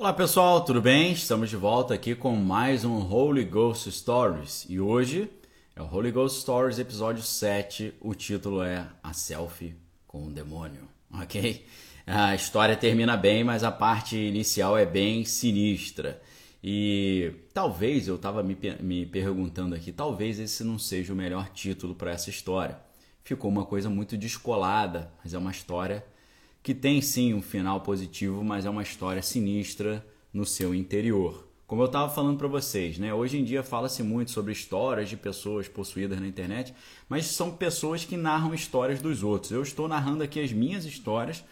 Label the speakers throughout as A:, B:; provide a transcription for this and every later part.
A: Olá pessoal, tudo bem? Estamos de volta aqui com mais um Holy Ghost Stories e hoje é o Holy Ghost Stories episódio 7. O título é A Selfie com o Demônio, ok? A história termina bem, mas a parte inicial é bem sinistra. E talvez, eu estava me, me perguntando aqui, talvez esse não seja o melhor título para essa história. Ficou uma coisa muito descolada, mas é uma história que tem sim um final positivo, mas é uma história sinistra no seu interior. Como eu estava falando para vocês, né? Hoje em dia fala-se muito sobre histórias de pessoas possuídas na internet, mas são pessoas que narram histórias dos outros. Eu estou narrando aqui as minhas histórias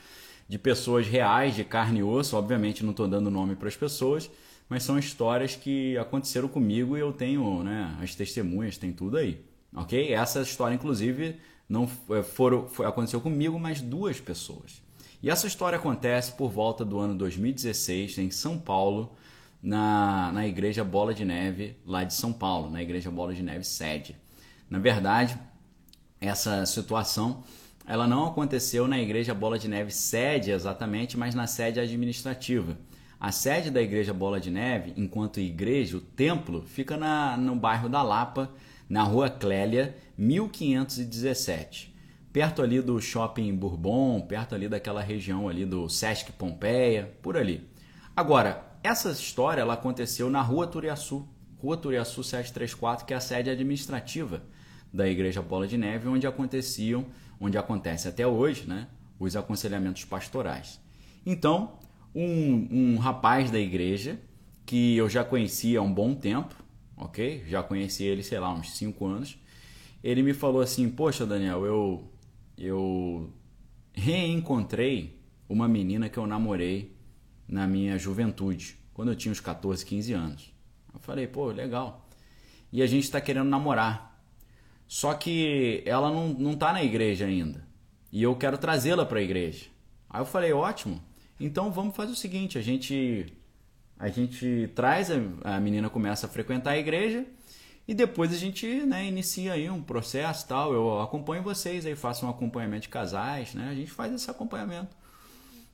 A: de pessoas reais, de carne e osso. Obviamente não estou dando nome para as pessoas, mas são histórias que aconteceram comigo e eu tenho, né? As testemunhas, tem tudo aí, ok? Essa história, inclusive, não foram, foi, aconteceu comigo, mas duas pessoas. E essa história acontece por volta do ano 2016 em São Paulo, na, na Igreja Bola de Neve, lá de São Paulo, na Igreja Bola de Neve sede. Na verdade, essa situação ela não aconteceu na Igreja Bola de Neve sede exatamente, mas na sede administrativa. A sede da Igreja Bola de Neve, enquanto igreja, o templo, fica na, no bairro da Lapa, na rua Clélia, 1517 perto ali do Shopping Bourbon, perto ali daquela região ali do Sesc Pompeia, por ali. Agora, essa história ela aconteceu na Rua Turiaçu, Rua Turiaçu 734, que é a sede administrativa da Igreja Bola de Neve, onde aconteciam, onde acontece até hoje, né, os aconselhamentos pastorais. Então, um, um rapaz da igreja que eu já conhecia há um bom tempo, ok? Já conheci ele, sei lá, uns 5 anos. Ele me falou assim: Poxa, Daniel, eu eu reencontrei uma menina que eu namorei na minha juventude, quando eu tinha uns 14, 15 anos. Eu falei, pô, legal. E a gente está querendo namorar. Só que ela não, não tá na igreja ainda. E eu quero trazê-la para a igreja. Aí eu falei, ótimo. Então vamos fazer o seguinte, a gente a gente traz a, a menina começa a frequentar a igreja e depois a gente né, inicia aí um processo tal. Eu acompanho vocês aí, faço um acompanhamento de casais, né? A gente faz esse acompanhamento.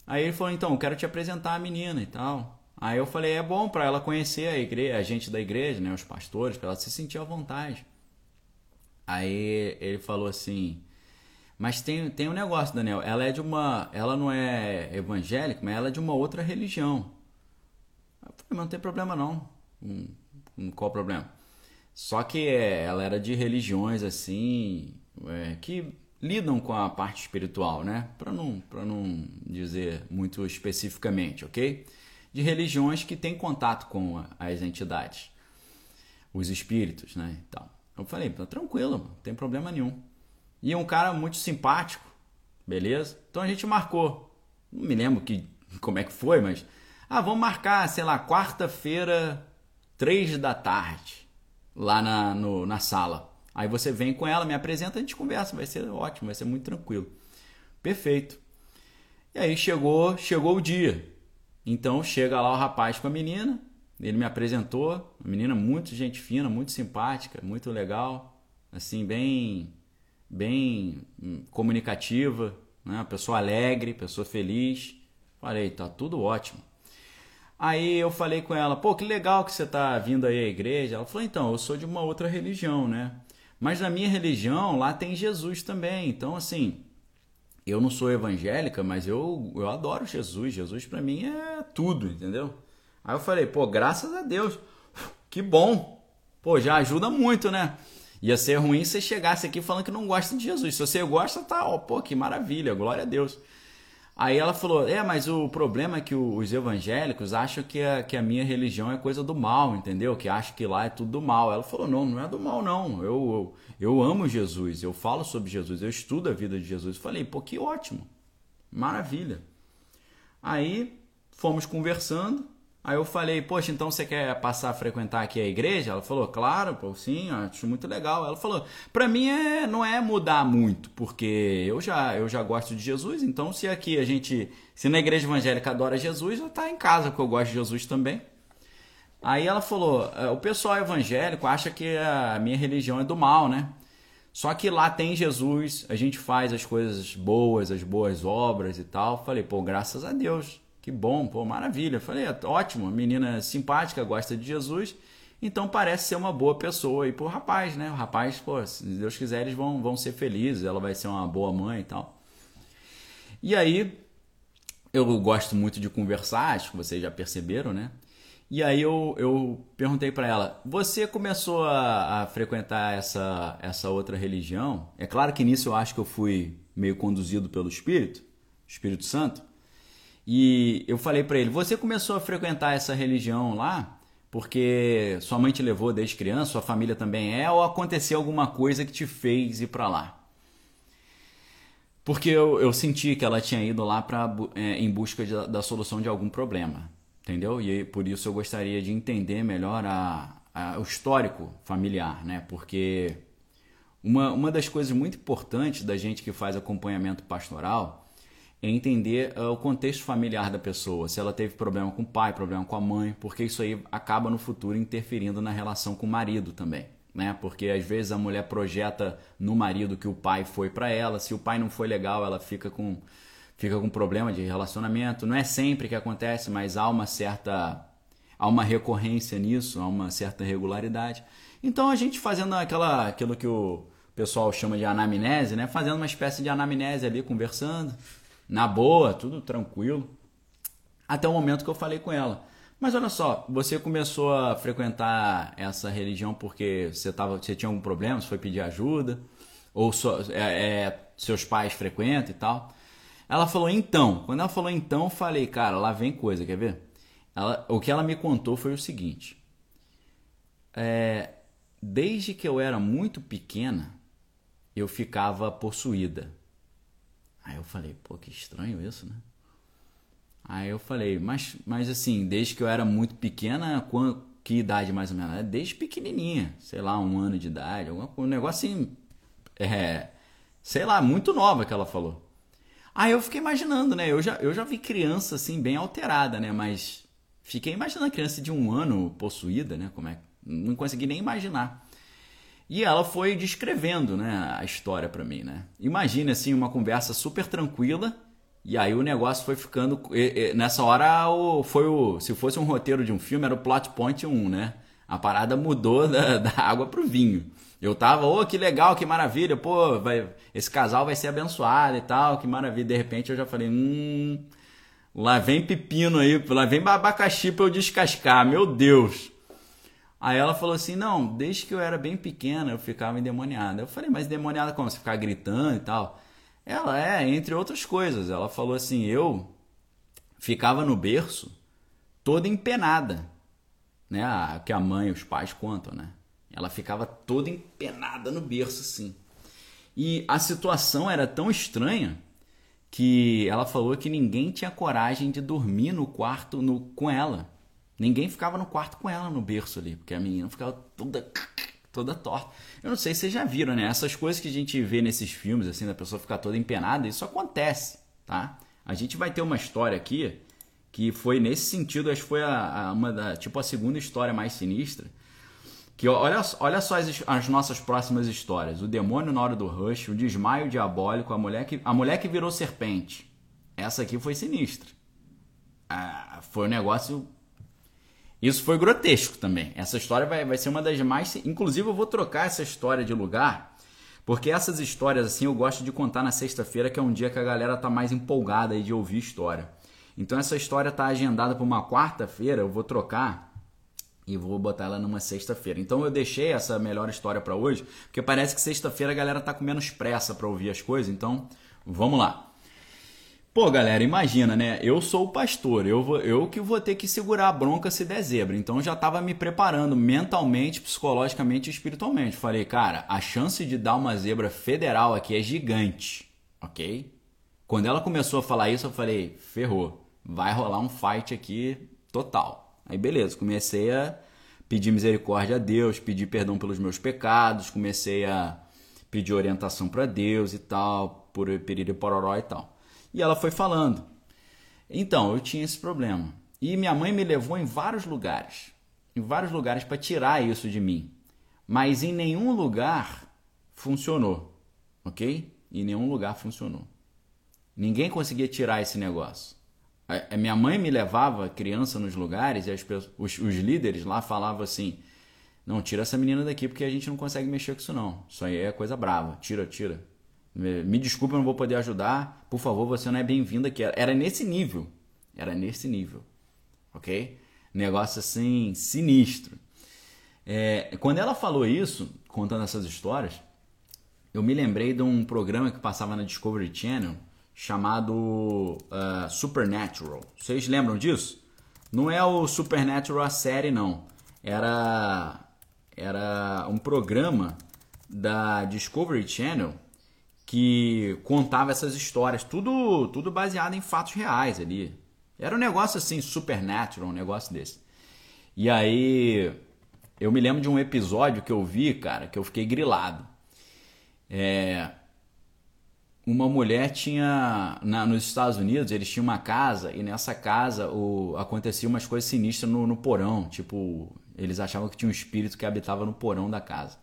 A: Aí ele falou, então, eu quero te apresentar a menina e tal. Aí eu falei, é bom para ela conhecer a igreja, a gente da igreja, né, os pastores, para ela se sentir à vontade. Aí ele falou assim, mas tem, tem um negócio, Daniel, ela é de uma, ela não é evangélica, mas ela é de uma outra religião. Eu falei, mas não tem problema não. Hum, qual o problema? Só que é, ela era de religiões assim é, que lidam com a parte espiritual, né? Para não, não dizer muito especificamente, ok? De religiões que têm contato com as entidades, os espíritos, né? Então, eu falei, tá tranquilo, não tem problema nenhum. E um cara muito simpático, beleza? Então a gente marcou. Não me lembro que, como é que foi, mas. Ah, vamos marcar, sei lá, quarta-feira, três da tarde lá na, no, na sala. Aí você vem com ela, me apresenta, a gente conversa, vai ser ótimo, vai ser muito tranquilo. Perfeito. E aí chegou, chegou o dia. Então chega lá o rapaz com a menina, ele me apresentou, uma menina muito gente fina, muito simpática, muito legal, assim bem bem hum, comunicativa, né? pessoa alegre, pessoa feliz. Falei, tá tudo ótimo. Aí eu falei com ela, pô, que legal que você tá vindo aí à igreja. Ela falou, então, eu sou de uma outra religião, né? Mas na minha religião, lá tem Jesus também. Então, assim, eu não sou evangélica, mas eu, eu adoro Jesus. Jesus para mim é tudo, entendeu? Aí eu falei, pô, graças a Deus. Que bom. Pô, já ajuda muito, né? Ia ser ruim se você chegasse aqui falando que não gosta de Jesus. Se você gosta, tá, ó, pô, que maravilha, glória a Deus. Aí ela falou: É, mas o problema é que os evangélicos acham que a, que a minha religião é coisa do mal, entendeu? Que acham que lá é tudo do mal. Ela falou: Não, não é do mal, não. Eu, eu, eu amo Jesus, eu falo sobre Jesus, eu estudo a vida de Jesus. Falei: Pô, que ótimo, maravilha. Aí fomos conversando. Aí eu falei, poxa, então você quer passar a frequentar aqui a igreja? Ela falou, claro, pô, sim, acho muito legal. Ela falou, para mim é, não é mudar muito, porque eu já, eu já gosto de Jesus, então se aqui a gente, se na igreja evangélica adora Jesus, eu tá em casa, porque eu gosto de Jesus também. Aí ela falou, é, o pessoal evangélico acha que a minha religião é do mal, né? Só que lá tem Jesus, a gente faz as coisas boas, as boas obras e tal. Falei, pô, graças a Deus, Que bom, pô, maravilha. Falei, é, ótimo, menina é simpática, gosta de Jesus, então parece ser uma boa pessoa aí pro rapaz, né? O rapaz, pô, se Deus quiser, eles vão, vão ser felizes, ela vai ser uma boa mãe e tal. E aí, eu gosto muito de conversar, acho que vocês já perceberam, né? E aí eu, eu perguntei para ela: você começou a, a, frequentar essa, essa outra religião? É claro que nisso eu acho que eu fui meio conduzido pelo Espírito, Espírito Santo. E eu falei para ele: você começou a frequentar essa religião lá porque sua mãe te levou desde criança, sua família também é, ou aconteceu alguma coisa que te fez ir para lá? Porque eu, eu senti que ela tinha ido lá pra, é, em busca de, da solução de algum problema, entendeu? E por isso eu gostaria de entender melhor a, a, o histórico familiar, né? Porque uma, uma das coisas muito importantes da gente que faz acompanhamento pastoral entender uh, o contexto familiar da pessoa, se ela teve problema com o pai, problema com a mãe, porque isso aí acaba no futuro interferindo na relação com o marido também né? Porque às vezes a mulher projeta no marido que o pai foi para ela, se o pai não foi legal, ela fica com fica com problema de relacionamento. Não é sempre que acontece, mas há uma certa há uma recorrência nisso, há uma certa regularidade. Então a gente fazendo aquela aquilo que o pessoal chama de anamnese, né? Fazendo uma espécie de anamnese ali, conversando, na boa, tudo tranquilo. Até o momento que eu falei com ela. Mas olha só, você começou a frequentar essa religião porque você, tava, você tinha algum problema, você foi pedir ajuda, ou só, é, é, seus pais frequentam e tal. Ela falou então. Quando ela falou então, eu falei, cara, lá vem coisa, quer ver? Ela, o que ela me contou foi o seguinte: é, desde que eu era muito pequena, eu ficava possuída. Aí eu falei, pô, que estranho isso, né? Aí eu falei, mas, mas assim, desde que eu era muito pequena, quando, que idade mais ou menos? É desde pequenininha, sei lá, um ano de idade, alguma, um negócio assim, é, sei lá, muito nova que ela falou. Aí eu fiquei imaginando, né? Eu já, eu já vi criança assim, bem alterada, né? Mas fiquei imaginando a criança de um ano possuída, né? Como é Não consegui nem imaginar. E ela foi descrevendo, né, a história para mim, né? Imagine assim uma conversa super tranquila e aí o negócio foi ficando. Nessa hora foi o. Se fosse um roteiro de um filme, era o plot point 1, né? A parada mudou da, da água pro vinho. Eu tava, ô, oh, que legal, que maravilha, pô, vai, esse casal vai ser abençoado e tal, que maravilha. De repente eu já falei, hum, lá vem pepino aí, lá vem abacaxi pra eu descascar, meu Deus. Aí ela falou assim, não, desde que eu era bem pequena eu ficava endemoniada. Eu falei, mas endemoniada como? Você ficar gritando e tal? Ela é, entre outras coisas. Ela falou assim: eu ficava no berço toda empenada, né? Que a mãe e os pais contam, né? Ela ficava toda empenada no berço, assim. E a situação era tão estranha que ela falou que ninguém tinha coragem de dormir no quarto no, com ela. Ninguém ficava no quarto com ela no berço ali, porque a menina ficava toda toda torta. Eu não sei se vocês já viram, né? Essas coisas que a gente vê nesses filmes, assim, da pessoa ficar toda empenada, isso acontece, tá? A gente vai ter uma história aqui que foi nesse sentido, acho que foi a, a uma da, tipo a segunda história mais sinistra. Que olha, olha só as, as nossas próximas histórias: o demônio na hora do rush, o desmaio diabólico, a mulher que, a mulher que virou serpente. Essa aqui foi sinistra. Ah, foi um negócio isso foi grotesco também. Essa história vai, vai ser uma das mais. Inclusive, eu vou trocar essa história de lugar, porque essas histórias, assim, eu gosto de contar na sexta-feira, que é um dia que a galera tá mais empolgada aí de ouvir história. Então, essa história tá agendada para uma quarta-feira, eu vou trocar e vou botar ela numa sexta-feira. Então, eu deixei essa melhor história para hoje, porque parece que sexta-feira a galera tá com menos pressa para ouvir as coisas. Então, vamos lá. Pô, galera, imagina, né? Eu sou o pastor, eu, vou, eu que vou ter que segurar a bronca se der zebra. Então já estava me preparando mentalmente, psicologicamente e espiritualmente. Falei, cara, a chance de dar uma zebra federal aqui é gigante, ok? Quando ela começou a falar isso, eu falei, ferrou, vai rolar um fight aqui total. Aí beleza, comecei a pedir misericórdia a Deus, pedir perdão pelos meus pecados, comecei a pedir orientação para Deus e tal, por período pororó e tal. E ela foi falando. Então, eu tinha esse problema. E minha mãe me levou em vários lugares. Em vários lugares para tirar isso de mim. Mas em nenhum lugar funcionou. Ok? Em nenhum lugar funcionou. Ninguém conseguia tirar esse negócio. A, minha mãe me levava criança nos lugares e as, os, os líderes lá falavam assim: não, tira essa menina daqui porque a gente não consegue mexer com isso não. Isso aí é coisa brava. Tira, tira. Me, desculpe, eu não vou poder ajudar. Por favor, você não é bem-vindo aqui. Era nesse nível. Era nesse nível. Ok? Negócio assim, sinistro. É, quando ela falou isso, contando essas histórias, eu me lembrei de um programa que passava na Discovery Channel chamado uh, Supernatural. Vocês lembram disso? Não é o Supernatural a série, não. Era, era um programa da Discovery Channel que contava essas histórias, tudo, tudo baseado em fatos reais ali. Era um negócio assim, supernatural, um negócio desse. E aí, eu me lembro de um episódio que eu vi, cara, que eu fiquei grilado. É, uma mulher tinha na, nos Estados Unidos eles tinham uma casa e nessa casa o, acontecia umas coisas sinistras no, no porão tipo eles achavam que tinha um espírito que habitava no porão da casa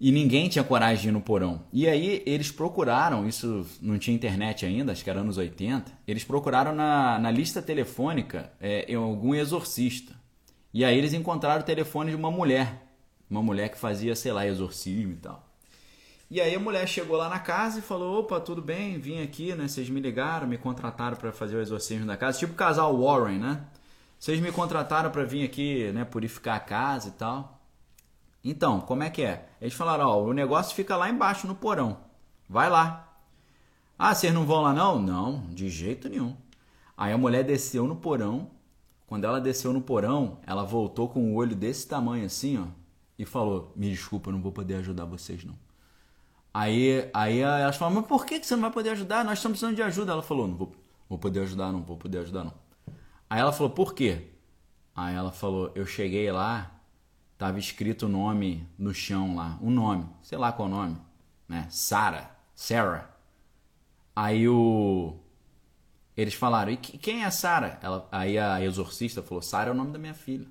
A: e ninguém tinha coragem de ir no porão. E aí eles procuraram, isso não tinha internet ainda, acho que era anos 80, eles procuraram na, na lista telefônica é, algum exorcista. E aí eles encontraram o telefone de uma mulher, uma mulher que fazia, sei lá, exorcismo e tal. E aí a mulher chegou lá na casa e falou: opa, tudo bem, vim aqui, né? Vocês me ligaram, me contrataram para fazer o exorcismo da casa, tipo o casal Warren, né? Vocês me contrataram para vir aqui, né, purificar a casa e tal. Então, como é que é? Eles falaram, ó, o negócio fica lá embaixo no porão. Vai lá. Ah, vocês não vão lá não? Não, de jeito nenhum. Aí a mulher desceu no porão. Quando ela desceu no porão, ela voltou com o olho desse tamanho assim, ó, e falou: "Me desculpa, eu não vou poder ajudar vocês não". Aí, aí elas falaram: "Mas por que você não vai poder ajudar? Nós estamos precisando de ajuda". Ela falou: "Não vou, vou poder ajudar, não vou poder ajudar não". Aí ela falou: "Por quê?". Aí ela falou: "Eu cheguei lá Tava escrito o nome no chão lá, um nome, sei lá qual nome, né? Sarah, Sarah. Aí o eles falaram: "E quem é Sarah?" Ela aí a exorcista falou: "Sarah é o nome da minha filha".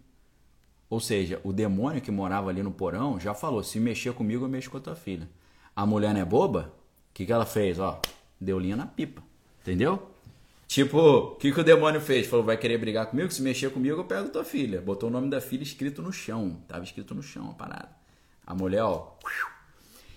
A: Ou seja, o demônio que morava ali no porão já falou: "Se mexer comigo, eu mexo com a tua filha". A mulher não é boba? O que que ela fez, ó? Deu linha na pipa. Entendeu? Tipo, o que, que o demônio fez? Falou, vai querer brigar comigo? Se mexer comigo, eu pego tua filha. Botou o nome da filha escrito no chão. Tava escrito no chão a parada. A mulher, ó.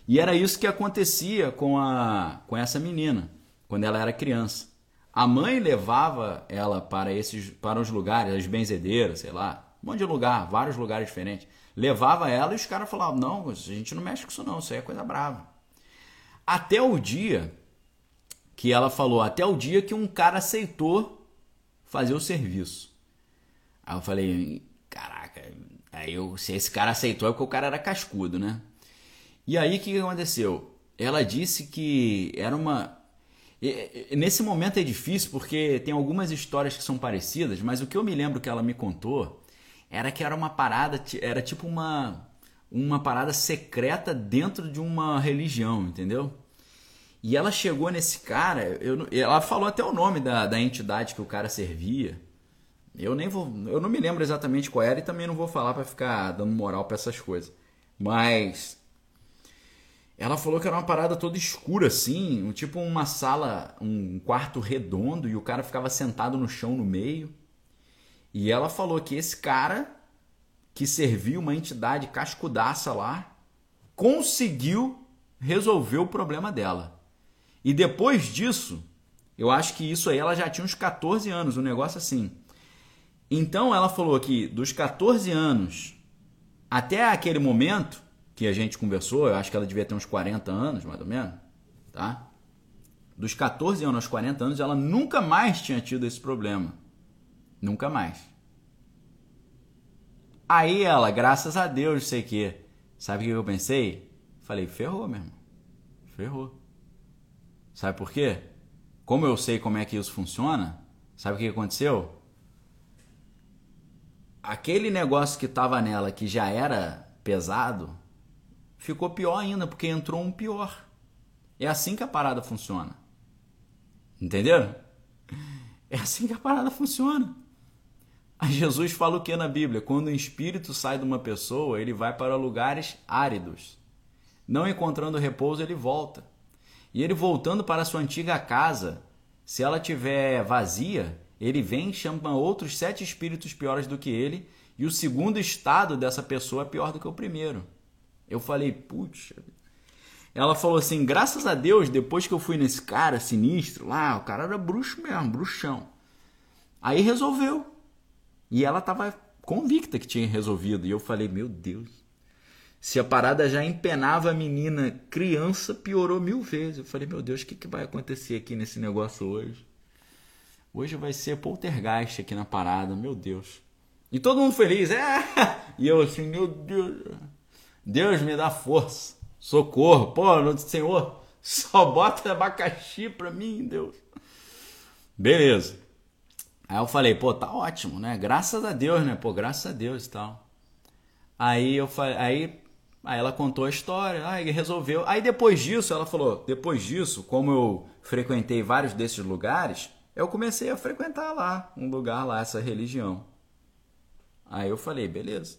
A: E era isso que acontecia com, a, com essa menina, quando ela era criança. A mãe levava ela para esses para os lugares, as benzedeiras, sei lá, um monte de lugar, vários lugares diferentes. Levava ela e os caras falavam: não, a gente não mexe com isso, não, isso aí é coisa brava. Até o dia que ela falou até o dia que um cara aceitou fazer o serviço. Aí eu falei, caraca, aí eu, se esse cara aceitou é porque o cara era cascudo, né? E aí o que aconteceu? Ela disse que era uma. Nesse momento é difícil porque tem algumas histórias que são parecidas, mas o que eu me lembro que ela me contou era que era uma parada, era tipo uma, uma parada secreta dentro de uma religião, entendeu? E ela chegou nesse cara, eu, ela falou até o nome da, da entidade que o cara servia. Eu nem vou, eu não me lembro exatamente qual era e também não vou falar para ficar dando moral para essas coisas. Mas ela falou que era uma parada toda escura assim, um, tipo uma sala, um quarto redondo e o cara ficava sentado no chão no meio. E ela falou que esse cara que servia uma entidade cascudaça lá conseguiu resolver o problema dela. E depois disso, eu acho que isso aí ela já tinha uns 14 anos, um negócio assim. Então ela falou que dos 14 anos até aquele momento que a gente conversou, eu acho que ela devia ter uns 40 anos, mais ou menos, tá? Dos 14 anos aos 40 anos, ela nunca mais tinha tido esse problema. Nunca mais. Aí ela, graças a Deus, sei que. Sabe o que eu pensei? Falei, ferrou, meu irmão. Ferrou. Sabe por quê? Como eu sei como é que isso funciona, sabe o que aconteceu? Aquele negócio que estava nela que já era pesado, ficou pior ainda, porque entrou um pior. É assim que a parada funciona. Entenderam? É assim que a parada funciona. Aí Jesus fala o que na Bíblia? Quando o espírito sai de uma pessoa, ele vai para lugares áridos. Não encontrando repouso, ele volta. E ele voltando para sua antiga casa, Se ela tiver vazia, ele vem e chama outros sete espíritos piores do que ele, e o segundo estado dessa pessoa é pior do que o primeiro. Eu falei, putz. Ela falou assim: graças a Deus, depois que eu fui nesse cara sinistro lá, o cara era bruxo mesmo, bruxão. Aí resolveu. E ela tava convicta que tinha resolvido. E eu falei: meu Deus. Se a parada já empenava a menina criança, piorou mil vezes. Eu falei: meu Deus, o que, que vai acontecer aqui nesse negócio hoje? Hoje vai ser poltergeist aqui na parada, meu Deus. E todo mundo feliz, é. E eu assim, meu Deus. Deus me dá força. Socorro. Pô, Senhor, só bota abacaxi pra mim, Deus. Beleza. Aí eu falei, pô, tá ótimo, né? Graças a Deus, né? Pô, graças a Deus e tal. Aí eu falei, aí, aí ela contou a história, aí resolveu. Aí depois disso, ela falou, depois disso, como eu frequentei vários desses lugares, eu comecei a frequentar lá, um lugar lá, essa religião. Aí eu falei, beleza.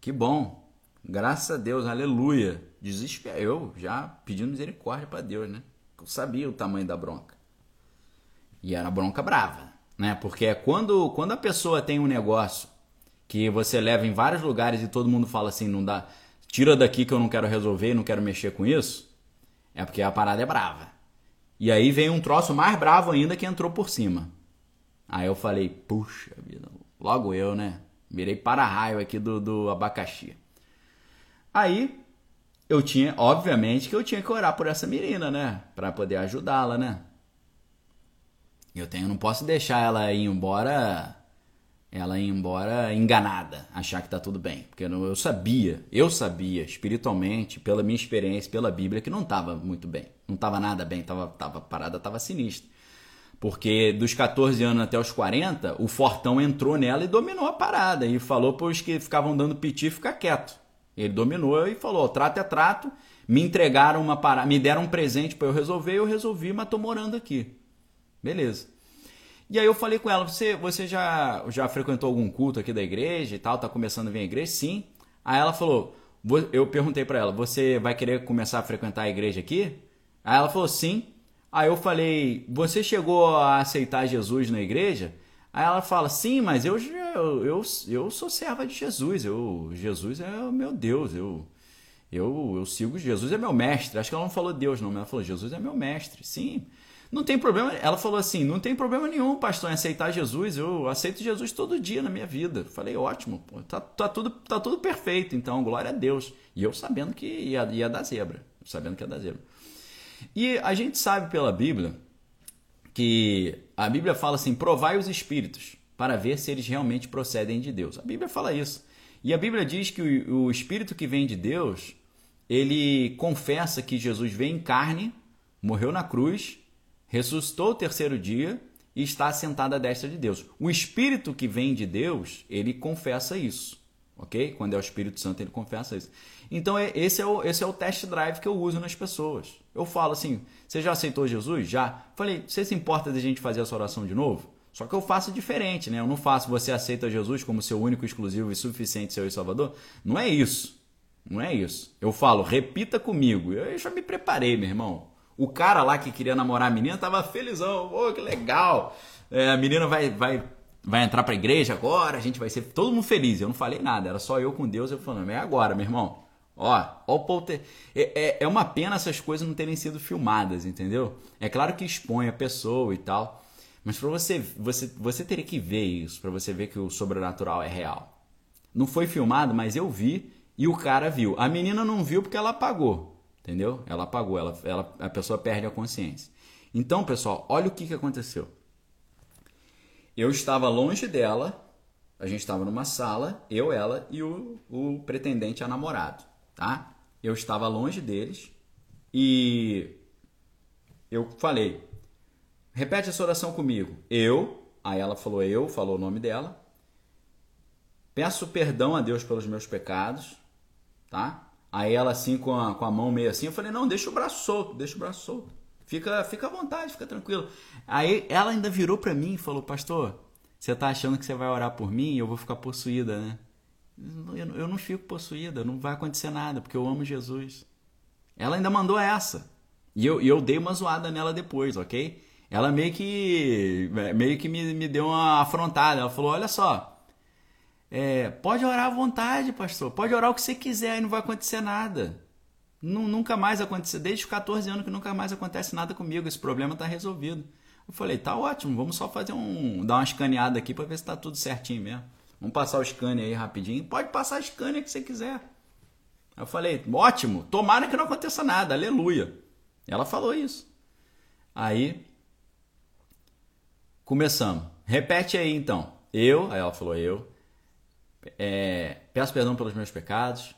A: Que bom. Graças a Deus, aleluia. Desespero. Eu já pedindo misericórdia para Deus, né? Eu sabia o tamanho da bronca. E era bronca brava, né? Porque é quando, quando a pessoa tem um negócio que você leva em vários lugares e todo mundo fala assim, não dá, tira daqui que eu não quero resolver, não quero mexer com isso, é porque a parada é brava. E aí vem um troço mais bravo ainda que entrou por cima. Aí eu falei, puxa vida, logo eu, né? Virei para-raio aqui do, do abacaxi. Aí eu tinha, obviamente, que eu tinha que orar por essa menina, né? Para poder ajudá-la, né? Eu tenho, não posso deixar ela ir embora, ela embora enganada, achar que tá tudo bem, porque eu sabia, eu sabia espiritualmente, pela minha experiência, pela Bíblia, que não tava muito bem, não tava nada bem, tava, tava parada, tava sinistra. Porque dos 14 anos até os 40, o Fortão entrou nela e dominou a parada e falou para os que ficavam dando piti ficar quieto. Ele dominou e falou: trato é trato. Me entregaram uma parada, me deram um presente para eu resolver, eu resolvi, mas tô morando aqui. Beleza. E aí eu falei com ela: você, você já, já frequentou algum culto aqui da igreja e tal? Tá começando a vir à igreja? Sim. Aí ela falou: eu perguntei para ela: você vai querer começar a frequentar a igreja aqui? Aí ela falou: sim. Aí eu falei: você chegou a aceitar Jesus na igreja? Aí ela fala: sim, mas eu, eu, eu, eu sou serva de Jesus. Eu, Jesus é o meu Deus. Eu, eu, eu sigo Jesus, é meu mestre. Acho que ela não falou Deus, não, mas ela falou: Jesus é meu mestre. Sim. Não tem problema. Ela falou assim: não tem problema nenhum, pastor, em aceitar Jesus. Eu aceito Jesus todo dia na minha vida. Falei: ótimo, pô, tá, tá, tudo, tá tudo perfeito. Então, glória a Deus. E eu sabendo que ia, ia dar zebra. Sabendo que ia dar zebra. E a gente sabe pela Bíblia que a Bíblia fala assim: provai os espíritos para ver se eles realmente procedem de Deus. A Bíblia fala isso. E a Bíblia diz que o, o espírito que vem de Deus, ele confessa que Jesus veio em carne, morreu na cruz, ressuscitou o terceiro dia e está sentado à destra de Deus. O espírito que vem de Deus, ele confessa isso. Ok? Quando é o Espírito Santo, ele confessa isso. Então, é, esse é, o, esse é o test drive que eu uso nas pessoas. Eu falo assim: você já aceitou Jesus? Já. Falei, você se importa de a gente fazer essa oração de novo? Só que eu faço diferente, né? Eu não faço você aceita Jesus como seu único, exclusivo e suficiente Senhor e Salvador. Não é isso. Não é isso. Eu falo, repita comigo. Eu já me preparei, meu irmão. O cara lá que queria namorar a menina tava felizão. Pô, que legal. É, a menina vai, vai, vai entrar pra igreja agora, a gente vai ser todo mundo feliz. Eu não falei nada, era só eu com Deus. Eu falando, é agora, meu irmão. Ó, ó o polter... É, é, é uma pena essas coisas não terem sido filmadas, entendeu? É claro que expõe a pessoa e tal, mas para você, você, você teria que ver isso para você ver que o sobrenatural é real. Não foi filmado, mas eu vi e o cara viu. A menina não viu porque ela apagou, entendeu? Ela apagou, ela, ela, a pessoa perde a consciência. Então, pessoal, olha o que, que aconteceu. Eu estava longe dela, a gente estava numa sala, eu, ela e o, o pretendente a namorado tá? Eu estava longe deles e eu falei: repete essa oração comigo. Eu, aí ela falou eu, falou o nome dela. Peço perdão a Deus pelos meus pecados, tá? Aí ela assim com a, com a mão meio assim, eu falei: não, deixa o braço solto, deixa o braço solto. Fica, fica à vontade, fica tranquilo. Aí ela ainda virou para mim e falou: Pastor, você tá achando que você vai orar por mim e eu vou ficar possuída, né? Eu não fico possuída, não vai acontecer nada, porque eu amo Jesus. Ela ainda mandou essa. E eu, eu dei uma zoada nela depois, ok? ela meio que meio que me, me deu uma afrontada. Ela falou: Olha só, é, pode orar à vontade, pastor, pode orar o que você quiser e não vai acontecer nada. Nunca mais aconteceu, desde os 14 anos que nunca mais acontece nada comigo, esse problema está resolvido. Eu falei, tá ótimo, vamos só fazer um. dar uma escaneada aqui para ver se tá tudo certinho mesmo. Vamos passar o scanner aí rapidinho. Pode passar o scanner que você quiser. Eu falei, ótimo, tomara que não aconteça nada, aleluia. Ela falou isso. Aí começamos. Repete aí então. Eu, aí ela falou eu, é, peço perdão pelos meus pecados,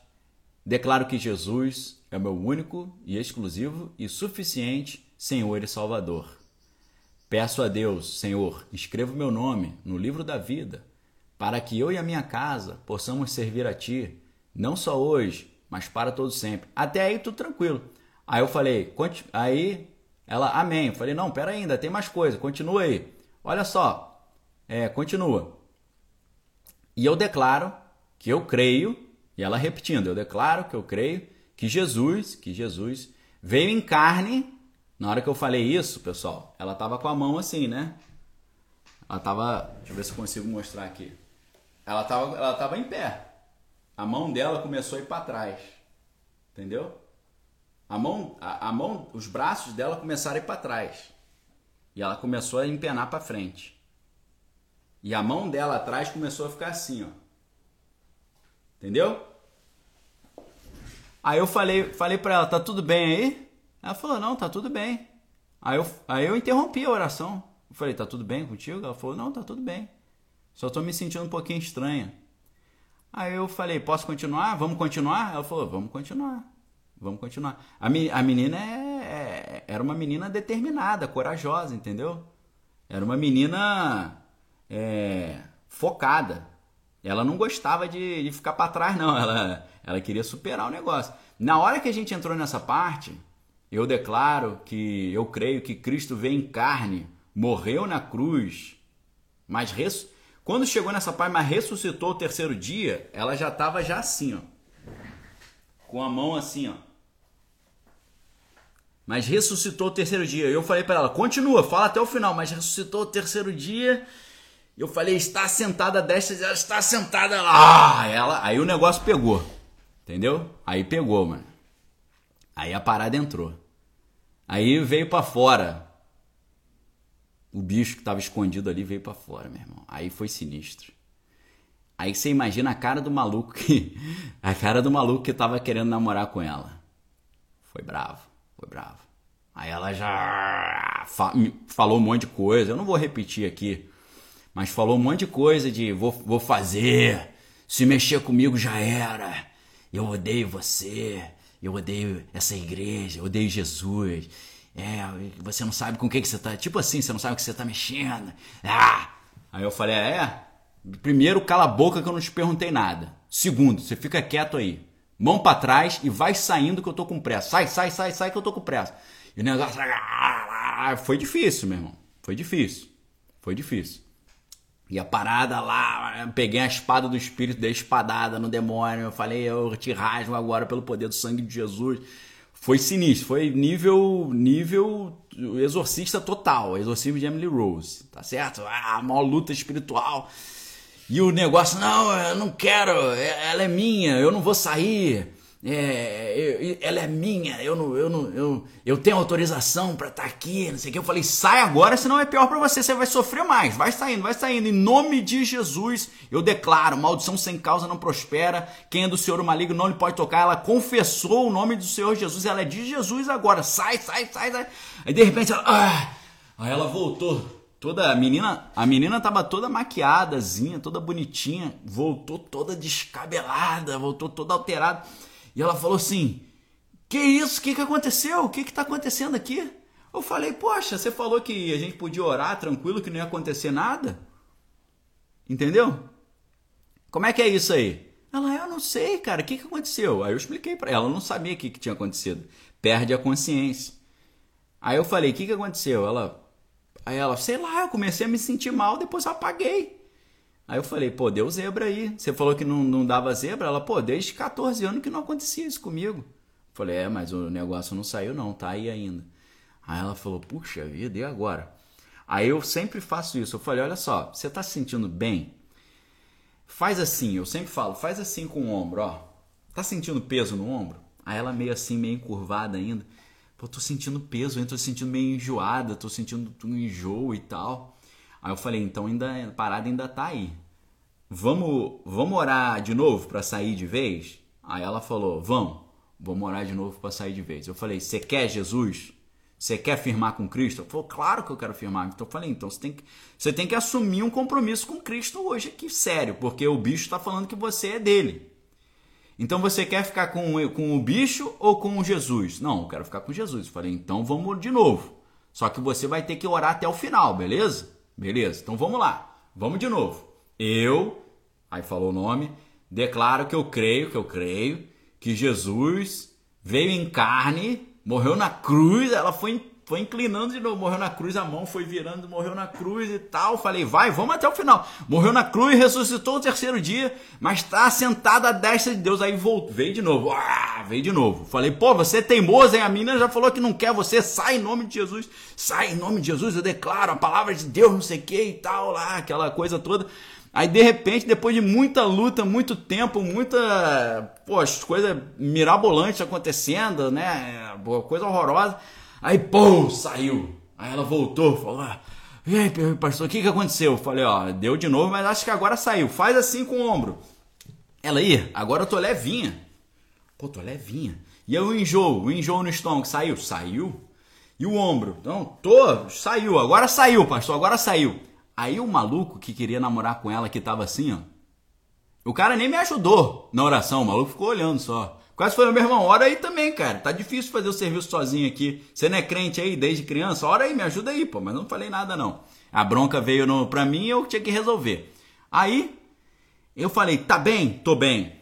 A: declaro que Jesus é o meu único e exclusivo e suficiente Senhor e Salvador. Peço a Deus, Senhor, escreva o meu nome no livro da vida, para que eu e a minha casa possamos servir a Ti, não só hoje, mas para todo sempre. Até aí tudo tranquilo. Aí eu falei, aí ela, amém. Eu falei, não, pera ainda, tem mais coisa, continua aí. Olha só, é, continua. E eu declaro que eu creio, e ela repetindo, eu declaro que eu creio que Jesus, que Jesus veio em carne. Na hora que eu falei isso, pessoal, ela tava com a mão assim, né? Ela tava, deixa eu ver se eu consigo mostrar aqui. Ela tava, ela tava em pé. A mão dela começou a ir para trás. Entendeu? A mão, a, a, mão, os braços dela começaram a ir para trás. E ela começou a empenar para frente. E a mão dela atrás começou a ficar assim, ó. Entendeu? Aí eu falei, falei para ela, tá tudo bem aí? Ela falou, não, tá tudo bem. Aí eu, aí eu interrompi a oração. Eu falei, tá tudo bem contigo? Ela falou, não, tá tudo bem. Só tô me sentindo um pouquinho estranha. Aí eu falei, posso continuar? Vamos continuar? Ela falou, vamos continuar. Vamos continuar. A, a menina é, é, era uma menina determinada, corajosa, entendeu? Era uma menina é, focada. Ela não gostava de, de ficar para trás, não. Ela, ela queria superar o negócio. Na hora que a gente entrou nessa parte, eu declaro que eu creio que Cristo veio em carne, morreu na cruz, mas res, quando chegou nessa parte, mas ressuscitou o terceiro dia, ela já estava já assim, ó. Com a mão assim, ó. Mas ressuscitou o terceiro dia. Eu falei para ela, continua, fala até o final, mas ressuscitou o terceiro dia. Eu falei, está sentada desta, ela está sentada lá. Ah, ela, aí o negócio pegou. Entendeu? Aí pegou, mano. Aí a parada entrou. Aí veio para fora o bicho que estava escondido ali veio para fora, meu irmão. Aí foi sinistro. Aí você imagina a cara do maluco que. A cara do maluco que tava querendo namorar com ela. Foi bravo, foi bravo. Aí ela já falou um monte de coisa. Eu não vou repetir aqui. Mas falou um monte de coisa de vou, vou fazer. Se mexer comigo já era. Eu odeio você. Eu odeio essa igreja. Eu odeio Jesus. É, você não sabe com o que, que você tá. Tipo assim, você não sabe o que você tá mexendo. Ah! Aí eu falei, é. Primeiro, cala a boca que eu não te perguntei nada. Segundo, você fica quieto aí. Mão para trás e vai saindo que eu tô com pressa. Sai, sai, sai, sai que eu tô com pressa. E o negócio. Foi difícil, meu irmão. Foi difícil. Foi difícil. E a parada lá, peguei a espada do espírito, dei espadada no demônio. Eu falei, eu te rasgo agora pelo poder do sangue de Jesus foi sinistro, foi nível nível exorcista total, exorcismo de Emily Rose, tá certo? Ah, maior luta espiritual. E o negócio, não, eu não quero, é, ela é minha, eu não vou sair é, eu, ela é minha, eu não, eu não, eu, eu tenho autorização para estar tá aqui, não sei o que. Eu falei, sai agora, senão é pior para você, você vai sofrer mais. Vai saindo, vai saindo. Em nome de Jesus, eu declaro: maldição sem causa não prospera. Quem é do Senhor o maligno não lhe pode tocar. Ela confessou o nome do Senhor Jesus, ela é de Jesus agora. Sai, sai, sai, sai. Aí de repente ela, ah! aí ela voltou. Toda a menina, a menina tava toda maquiadazinha, toda bonitinha, voltou toda descabelada, voltou toda alterada. E ela falou assim: Que isso? O que, que aconteceu? O que está acontecendo aqui? Eu falei: Poxa, você falou que a gente podia orar tranquilo, que não ia acontecer nada. Entendeu? Como é que é isso aí? Ela, eu não sei, cara, o que, que aconteceu? Aí eu expliquei para ela, ela não sabia o que, que tinha acontecido. Perde a consciência. Aí eu falei, o que, que aconteceu? Ela, aí ela, sei lá, eu comecei a me sentir mal, depois eu apaguei. Aí eu falei, pô, deu zebra aí. Você falou que não, não dava zebra? Ela, pô, desde 14 anos que não acontecia isso comigo. Eu falei, é, mas o negócio não saiu não, tá aí ainda. Aí ela falou, puxa vida, e agora? Aí eu sempre faço isso. Eu falei, olha só, você está se sentindo bem? Faz assim, eu sempre falo, faz assim com o ombro, ó. Tá sentindo peso no ombro? Aí ela meio assim, meio encurvada ainda. Pô, tô sentindo peso, eu tô sentindo meio enjoada, tô sentindo um enjoo e tal. Aí eu falei, então ainda a parada ainda tá aí. Vamos, vamos orar de novo para sair de vez? Aí ela falou, vamos, vamos orar de novo para sair de vez. Eu falei, você quer Jesus? Você quer firmar com Cristo? Ela falou, claro que eu quero firmar. Então eu falei, então você tem que, você tem que assumir um compromisso com Cristo hoje aqui, sério, porque o bicho está falando que você é dele. Então você quer ficar com, com o bicho ou com Jesus? Não, eu quero ficar com Jesus. Eu falei, então vamos de novo. Só que você vai ter que orar até o final, beleza? Beleza, então vamos lá. Vamos de novo. Eu, aí falou o nome, declaro que eu creio, que eu creio, que Jesus veio em carne morreu na cruz, ela foi, foi inclinando de novo, morreu na cruz, a mão foi virando, morreu na cruz e tal. Falei, vai, vamos até o final. Morreu na cruz, ressuscitou no terceiro dia, mas está sentado à destra de Deus. Aí veio de novo, ah, veio de novo. Falei, pô, você é teimoso, hein? A menina já falou que não quer você, sai em nome de Jesus, sai em nome de Jesus, eu declaro a palavra de Deus, não sei o que e tal, lá, aquela coisa toda. Aí de repente, depois de muita luta, muito tempo, muita poxa, coisa mirabolante acontecendo, né? Coisa horrorosa. Aí, pô, saiu. Aí ela voltou, falou: ah, E aí, pastor, o que, que aconteceu? Eu falei: Ó, deu de novo, mas acho que agora saiu. Faz assim com o ombro. Ela aí, agora eu tô levinha. Pô, tô levinha. E aí o enjoo, o enjoo no estômago, saiu? Saiu. E o ombro? Então, tô, saiu, agora saiu, pastor, agora saiu. Aí o maluco que queria namorar com ela, que tava assim, ó. O cara nem me ajudou na oração, o maluco ficou olhando só. Quase foi a mesma hora aí também, cara. Tá difícil fazer o serviço sozinho aqui. Você não é crente aí desde criança? Ora aí, me ajuda aí, pô. Mas não falei nada, não. A bronca veio no, pra mim e eu tinha que resolver. Aí, eu falei, tá bem? Tô bem.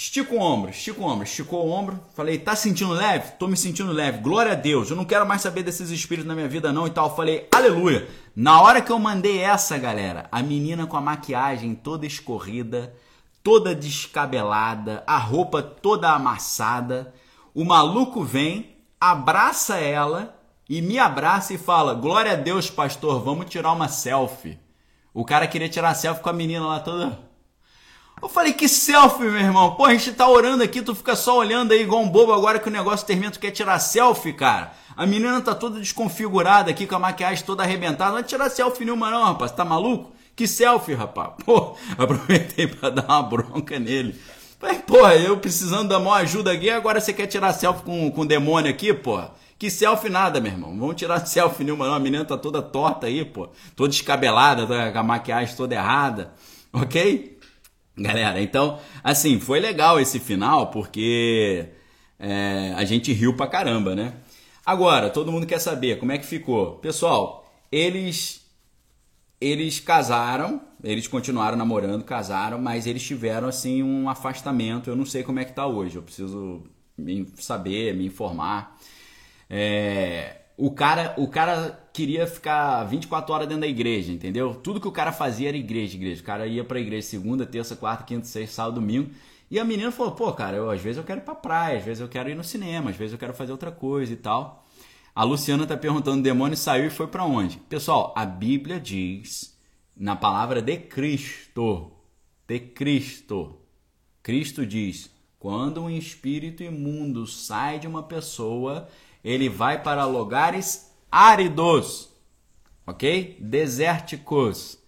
A: Estica o ombro, estica o ombro, esticou o ombro. Falei, tá sentindo leve? Tô me sentindo leve. Glória a Deus. Eu não quero mais saber desses espíritos na minha vida, não e tal. Falei, aleluia. Na hora que eu mandei essa, galera, a menina com a maquiagem toda escorrida, toda descabelada, a roupa toda amassada, o maluco vem, abraça ela e me abraça e fala: Glória a Deus, pastor, vamos tirar uma selfie. O cara queria tirar selfie com a menina lá toda eu falei, que selfie, meu irmão? Pô, a gente tá orando aqui, tu fica só olhando aí igual um bobo agora que o negócio termina, tu quer tirar selfie, cara. A menina tá toda desconfigurada aqui, com a maquiagem toda arrebentada. Não vai tirar selfie nenhuma não, rapaz. Tá maluco? Que selfie, rapaz? Pô, aproveitei para dar uma bronca nele. Falei, porra, eu precisando da maior ajuda aqui, agora você quer tirar selfie com, com o demônio aqui, porra? Que selfie nada, meu irmão. Vamos tirar selfie nenhuma não. A menina tá toda torta aí, pô. Toda descabelada, tá com a maquiagem toda errada. Ok? Galera, então, assim, foi legal esse final porque é, a gente riu pra caramba, né? Agora, todo mundo quer saber como é que ficou. Pessoal, eles eles casaram, eles continuaram namorando, casaram, mas eles tiveram assim um afastamento. Eu não sei como é que tá hoje. Eu preciso me saber, me informar. É, o cara, o cara queria ficar 24 horas dentro da igreja, entendeu? Tudo que o cara fazia era igreja, igreja. O cara ia pra igreja segunda, terça, quarta, quinta, sexta, sábado, domingo. E a menina falou: pô, cara, eu, às vezes eu quero ir pra praia, às vezes eu quero ir no cinema, às vezes eu quero fazer outra coisa e tal. A Luciana tá perguntando: o demônio saiu e foi para onde? Pessoal, a Bíblia diz, na palavra de Cristo, de Cristo, Cristo diz: quando um espírito imundo sai de uma pessoa, ele vai para lugares áridos, ok? Desérticos.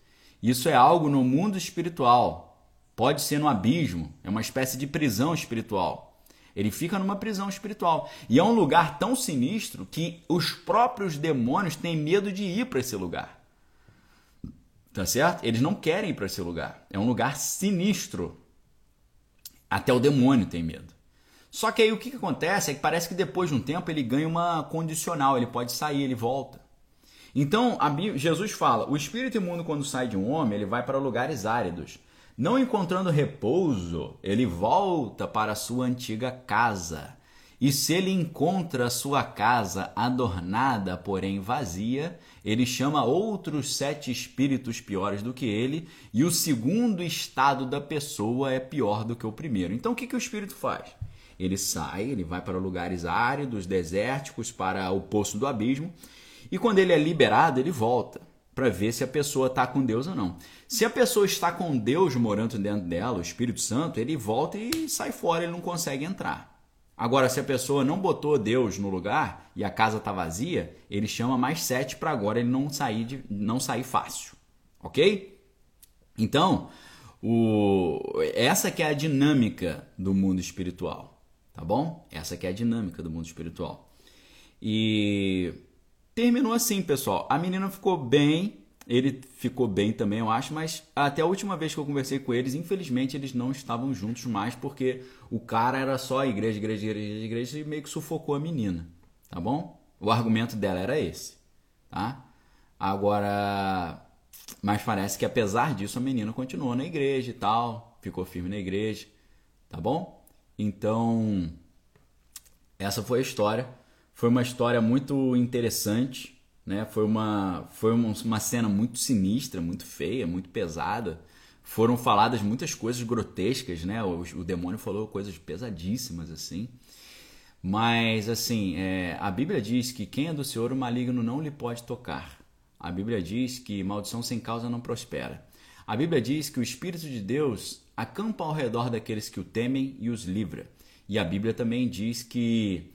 A: Isso é algo no mundo espiritual. Pode ser no abismo, é uma espécie de prisão espiritual. Ele fica numa prisão espiritual. E é um lugar tão sinistro que os próprios demônios têm medo de ir para esse lugar. Tá certo? Eles não querem ir para esse lugar. É um lugar sinistro. Até o demônio tem medo. Só que aí o que, que acontece é que parece que depois de um tempo ele ganha uma condicional, ele pode sair, ele volta. Então, Jesus fala: o espírito imundo, quando sai de um homem, ele vai para lugares áridos. Não encontrando repouso, ele volta para a sua antiga casa. E se ele encontra a sua casa adornada, porém vazia, ele chama outros sete espíritos piores do que ele, e o segundo estado da pessoa é pior do que o primeiro. Então, o que, que o espírito faz? Ele sai, ele vai para lugares áridos, desérticos, para o poço do abismo, e quando ele é liberado, ele volta. para ver se a pessoa está com Deus ou não. Se a pessoa está com Deus morando dentro dela, o Espírito Santo, ele volta e sai fora, ele não consegue entrar. Agora, se a pessoa não botou Deus no lugar e a casa está vazia, ele chama mais sete para agora ele não sair, de, não sair fácil. Ok? Então, o, essa que é a dinâmica do mundo espiritual. Tá bom? Essa que é a dinâmica do mundo espiritual. E terminou assim, pessoal. A menina ficou bem, ele ficou bem também, eu acho, mas até a última vez que eu conversei com eles, infelizmente eles não estavam juntos mais porque o cara era só igreja, igreja, igreja, igreja e meio que sufocou a menina, tá bom? O argumento dela era esse, tá? Agora, mas parece que apesar disso a menina continuou na igreja e tal, ficou firme na igreja, tá bom? Então, essa foi a história. Foi uma história muito interessante, né? Foi uma foi uma cena muito sinistra, muito feia, muito pesada. Foram faladas muitas coisas grotescas, né? O, o demônio falou coisas pesadíssimas assim. Mas assim, é, a Bíblia diz que quem é do Senhor o maligno não lhe pode tocar. A Bíblia diz que maldição sem causa não prospera. A Bíblia diz que o Espírito de Deus acampa ao redor daqueles que o temem e os livra. E a Bíblia também diz que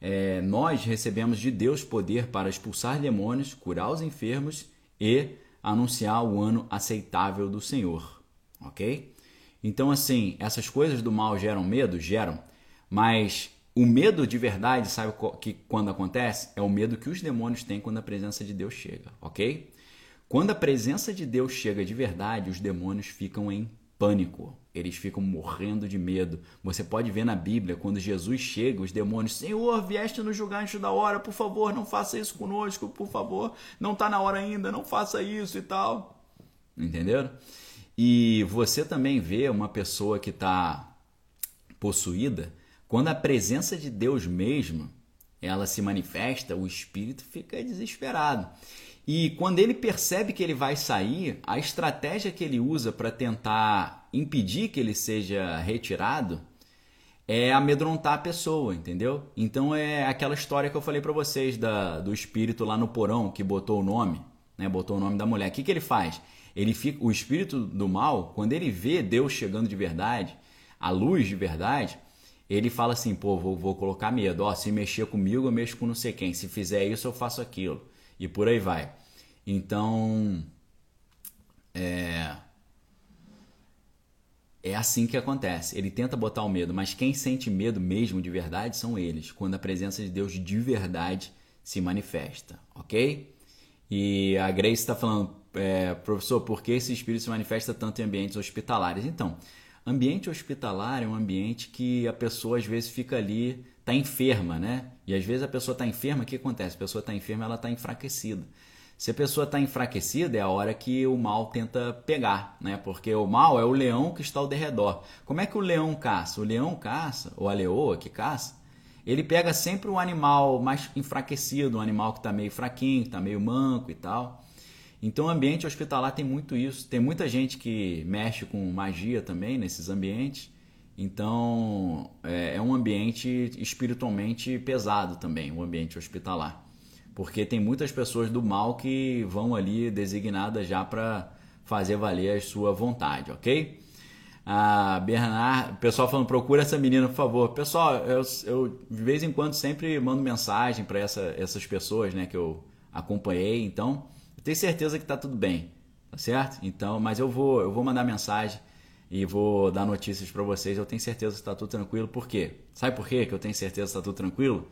A: é, nós recebemos de Deus poder para expulsar demônios, curar os enfermos e anunciar o ano aceitável do Senhor. Ok? Então, assim, essas coisas do mal geram medo? Geram. Mas o medo de verdade, sabe que quando acontece? É o medo que os demônios têm quando a presença de Deus chega, ok? Quando a presença de Deus chega de verdade, os demônios ficam em pânico. Eles ficam morrendo de medo. Você pode ver na Bíblia, quando Jesus chega, os demônios, Senhor, vieste nos julgar antes da hora, por favor, não faça isso conosco, por favor, não está na hora ainda, não faça isso e tal. Entenderam? E você também vê uma pessoa que está possuída, quando a presença de Deus mesmo, ela se manifesta, o espírito fica desesperado. E quando ele percebe que ele vai sair, a estratégia que ele usa para tentar impedir que ele seja retirado é amedrontar a pessoa, entendeu? Então é aquela história que eu falei para vocês da, do espírito lá no porão que botou o nome, né? Botou o nome da mulher. O que, que ele faz? Ele fica, o espírito do mal, quando ele vê Deus chegando de verdade, a luz de verdade, ele fala assim: pô, vou, vou colocar medo. Ó, se mexer comigo, eu mexo com não sei quem. Se fizer isso, eu faço aquilo e por aí vai. Então, é, é assim que acontece. Ele tenta botar o medo, mas quem sente medo mesmo de verdade são eles, quando a presença de Deus de verdade se manifesta, ok? E a Grace está falando, é, professor, por que esse espírito se manifesta tanto em ambientes hospitalares? Então, ambiente hospitalar é um ambiente que a pessoa às vezes fica ali está enferma, né? E às vezes a pessoa está enferma, o que acontece? A pessoa está enferma, ela está enfraquecida. Se a pessoa está enfraquecida, é a hora que o mal tenta pegar, né? Porque o mal é o leão que está ao derredor. Como é que o leão caça? O leão caça, ou a leoa que caça, ele pega sempre o um animal mais enfraquecido, um animal que está meio fraquinho, está meio manco e tal. Então o ambiente hospitalar tem muito isso. Tem muita gente que mexe com magia também nesses ambientes. Então, é, é um ambiente espiritualmente pesado também, o um ambiente hospitalar. Porque tem muitas pessoas do mal que vão ali designadas já para fazer valer a sua vontade, ok? Ah, Bernard, pessoal falando, procura essa menina, por favor. Pessoal, eu, eu de vez em quando sempre mando mensagem para essa, essas pessoas né, que eu acompanhei, então eu tenho certeza que está tudo bem, tá certo? Então, mas eu vou, eu vou mandar mensagem e vou dar notícias para vocês. Eu tenho certeza que está tudo tranquilo. Por quê? Sabe por quê que eu tenho certeza que está tudo tranquilo?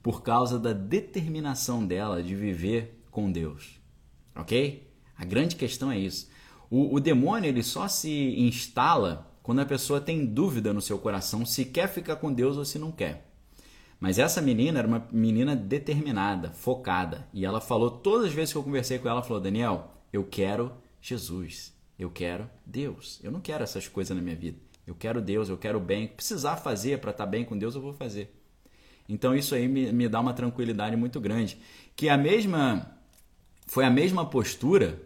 A: Por causa da determinação dela de viver com Deus. Ok? A grande questão é isso. O, o demônio ele só se instala quando a pessoa tem dúvida no seu coração se quer ficar com Deus ou se não quer. Mas essa menina era uma menina determinada, focada. E ela falou, todas as vezes que eu conversei com ela, ela falou: Daniel, eu quero Jesus. Eu quero Deus. Eu não quero essas coisas na minha vida. Eu quero Deus, eu quero bem. Precisar fazer para estar tá bem com Deus, eu vou fazer. Então isso aí me, me dá uma tranquilidade muito grande. Que a mesma foi a mesma postura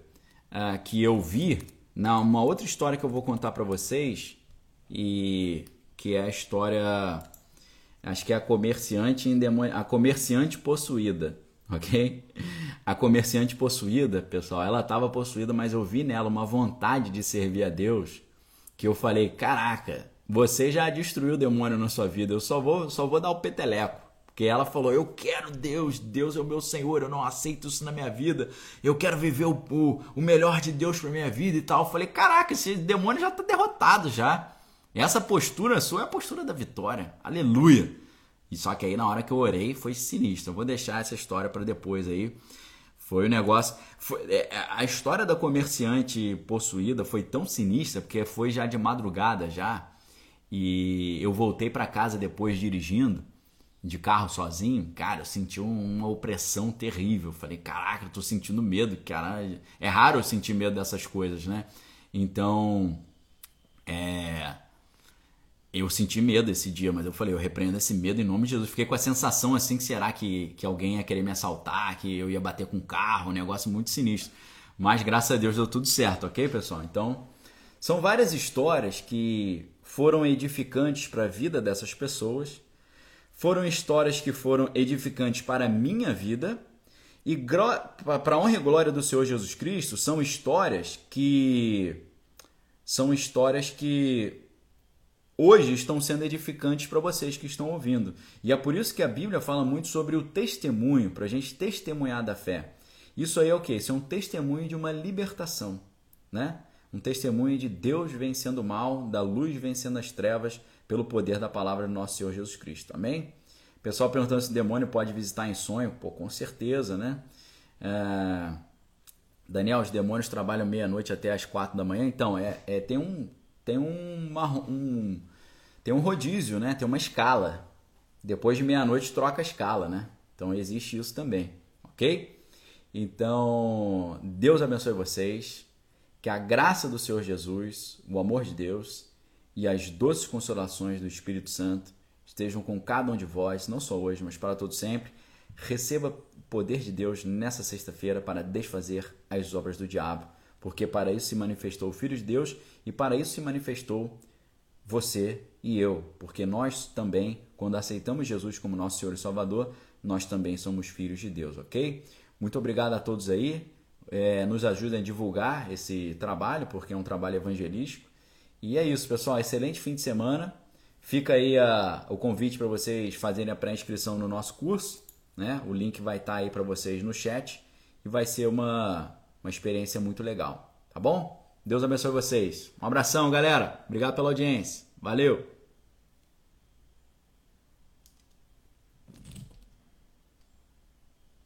A: uh, que eu vi na uma outra história que eu vou contar para vocês e que é a história acho que é a comerciante a comerciante possuída, ok? A comerciante possuída, pessoal, ela estava possuída, mas eu vi nela uma vontade de servir a Deus que eu falei: caraca, você já destruiu o demônio na sua vida, eu só vou, só vou dar o peteleco. Porque ela falou: Eu quero Deus, Deus é o meu Senhor, eu não aceito isso na minha vida, eu quero viver o, o, o melhor de Deus para minha vida e tal. Eu falei: Caraca, esse demônio já está derrotado já. Essa postura sua é a postura da vitória, aleluia. E só que aí na hora que eu orei foi sinistro. Eu vou deixar essa história para depois aí. Foi o um negócio. Foi, é, a história da comerciante possuída foi tão sinistra porque foi já de madrugada já. E eu voltei para casa depois dirigindo de carro sozinho, cara, eu senti uma opressão terrível. Falei, caraca, eu tô sentindo medo, caralho. É raro eu sentir medo dessas coisas, né? Então, é. Eu senti medo esse dia, mas eu falei, eu repreendo esse medo em nome de Jesus. Fiquei com a sensação assim que será que, que alguém ia querer me assaltar, que eu ia bater com um carro, um negócio muito sinistro. Mas graças a Deus deu tudo certo, ok, pessoal? Então, são várias histórias que foram edificantes para a vida dessas pessoas foram histórias que foram edificantes para a minha vida e para a honra e glória do Senhor Jesus Cristo, são histórias que são histórias que hoje estão sendo edificantes para vocês que estão ouvindo. E é por isso que a Bíblia fala muito sobre o testemunho, para a gente testemunhar da fé. Isso aí é o que? Isso é um testemunho de uma libertação, né? Um testemunho de Deus vencendo o mal, da luz vencendo as trevas, pelo poder da palavra do nosso Senhor Jesus Cristo. Amém? Pessoal perguntando se o demônio pode visitar em sonho. Pô, com certeza, né? É... Daniel, os demônios trabalham meia-noite até as quatro da manhã. Então, é, é tem um tem um, tem um rodízio, né? Tem uma escala. Depois de meia-noite troca a escala, né? Então existe isso também, ok? Então, Deus abençoe vocês. Que a graça do Senhor Jesus, o amor de Deus e as doces consolações do Espírito Santo estejam com cada um de vós, não só hoje, mas para todo sempre. Receba o poder de Deus nessa sexta-feira para desfazer as obras do diabo, porque para isso se manifestou o Filho de Deus e para isso se manifestou você e eu, porque nós também, quando aceitamos Jesus como nosso Senhor e Salvador, nós também somos filhos de Deus, ok? Muito obrigado a todos aí. É, nos ajudem a divulgar esse trabalho, porque é um trabalho evangelístico. E é isso, pessoal. Excelente fim de semana. Fica aí a, o convite para vocês fazerem a pré-inscrição no nosso curso. Né? O link vai estar tá aí para vocês no chat e vai ser uma, uma experiência muito legal. Tá bom? Deus abençoe vocês. Um abração, galera. Obrigado pela audiência. Valeu!